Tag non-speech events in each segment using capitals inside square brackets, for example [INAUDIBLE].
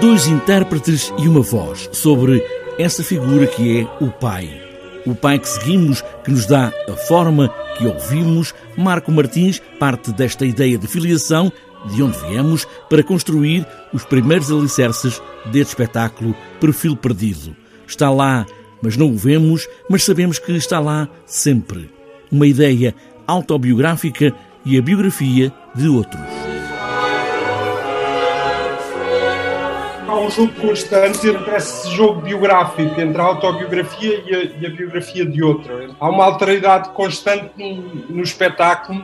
Dois intérpretes e uma voz sobre essa figura que é o Pai. O Pai que seguimos, que nos dá a forma que ouvimos, Marco Martins parte desta ideia de filiação, de onde viemos, para construir os primeiros alicerces deste espetáculo Perfil Perdido. Está lá, mas não o vemos, mas sabemos que está lá sempre. Uma ideia autobiográfica e a biografia de outros. Há um jogo constante entre esse jogo biográfico, entre a autobiografia e a, e a biografia de outro. Há uma alteridade constante no, no espetáculo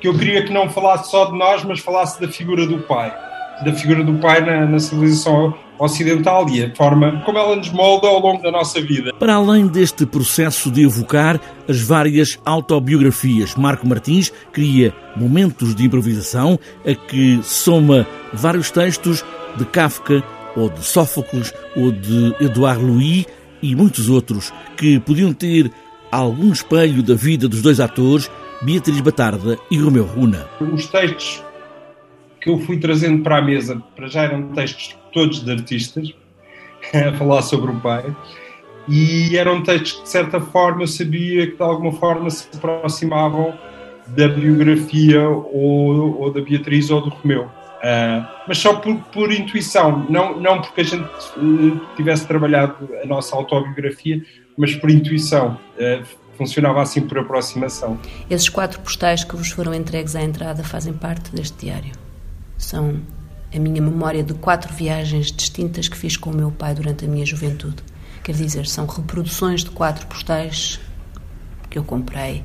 que eu queria que não falasse só de nós, mas falasse da figura do pai. Da figura do pai na, na civilização ocidental e a forma como ela nos molda ao longo da nossa vida. Para além deste processo de evocar as várias autobiografias, Marco Martins cria momentos de improvisação a que soma vários textos de Kafka ou de Sófocles ou de Edouard Louis e muitos outros que podiam ter algum espelho da vida dos dois atores, Beatriz Batarda e Romeu Runa. Os textos que eu fui trazendo para a mesa, para já eram textos todos de artistas, [LAUGHS] a falar sobre o pai, e eram textos que de certa forma eu sabia que de alguma forma se aproximavam da biografia ou, ou da Beatriz ou do Romeu. Uh, mas só por, por, intuição, não, não porque a gente uh, tivesse trabalhado a nossa autobiografia, mas por intuição. Uh, funcionava assim por aproximação. Esses quatro postais que vos foram entregues à entrada fazem parte deste diário. São a minha memória de quatro viagens distintas que fiz com o meu pai durante a minha juventude. Quer dizer, são reproduções de quatro postais que eu comprei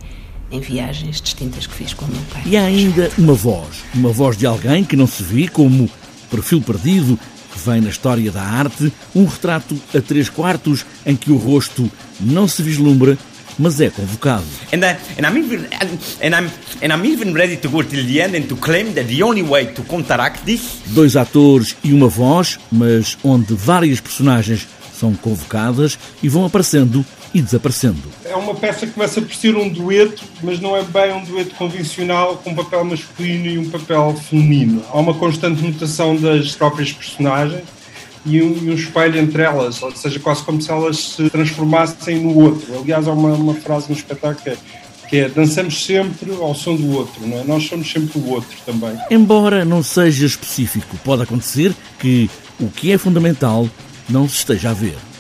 em viagens distintas que fiz com o meu pai. E há ainda uma voz, uma voz de alguém que não se vê como perfil perdido, que vem na história da arte, um retrato a três quartos em que o rosto não se vislumbra mas é convocado. And, I, and I'm even and I'm and I'm even ready to go till the end and to claim that the only way to counteract this. Dois atores e uma voz, mas onde várias personagens são convocadas e vão aparecendo e desaparecendo. É uma peça que começa por ser um dueto, mas não é bem um dueto convencional com um papel masculino e um papel feminino. Há uma constante mutação das próprias personagens e um, espelho entre elas, ou seja, quase como se elas se transformassem no outro. Aliás, há uma, uma frase no espetáculo que é, que é dançamos sempre ao som do outro, não é? Nós somos sempre o outro também. Embora não seja específico, pode acontecer que o que é fundamental não esteja a ver.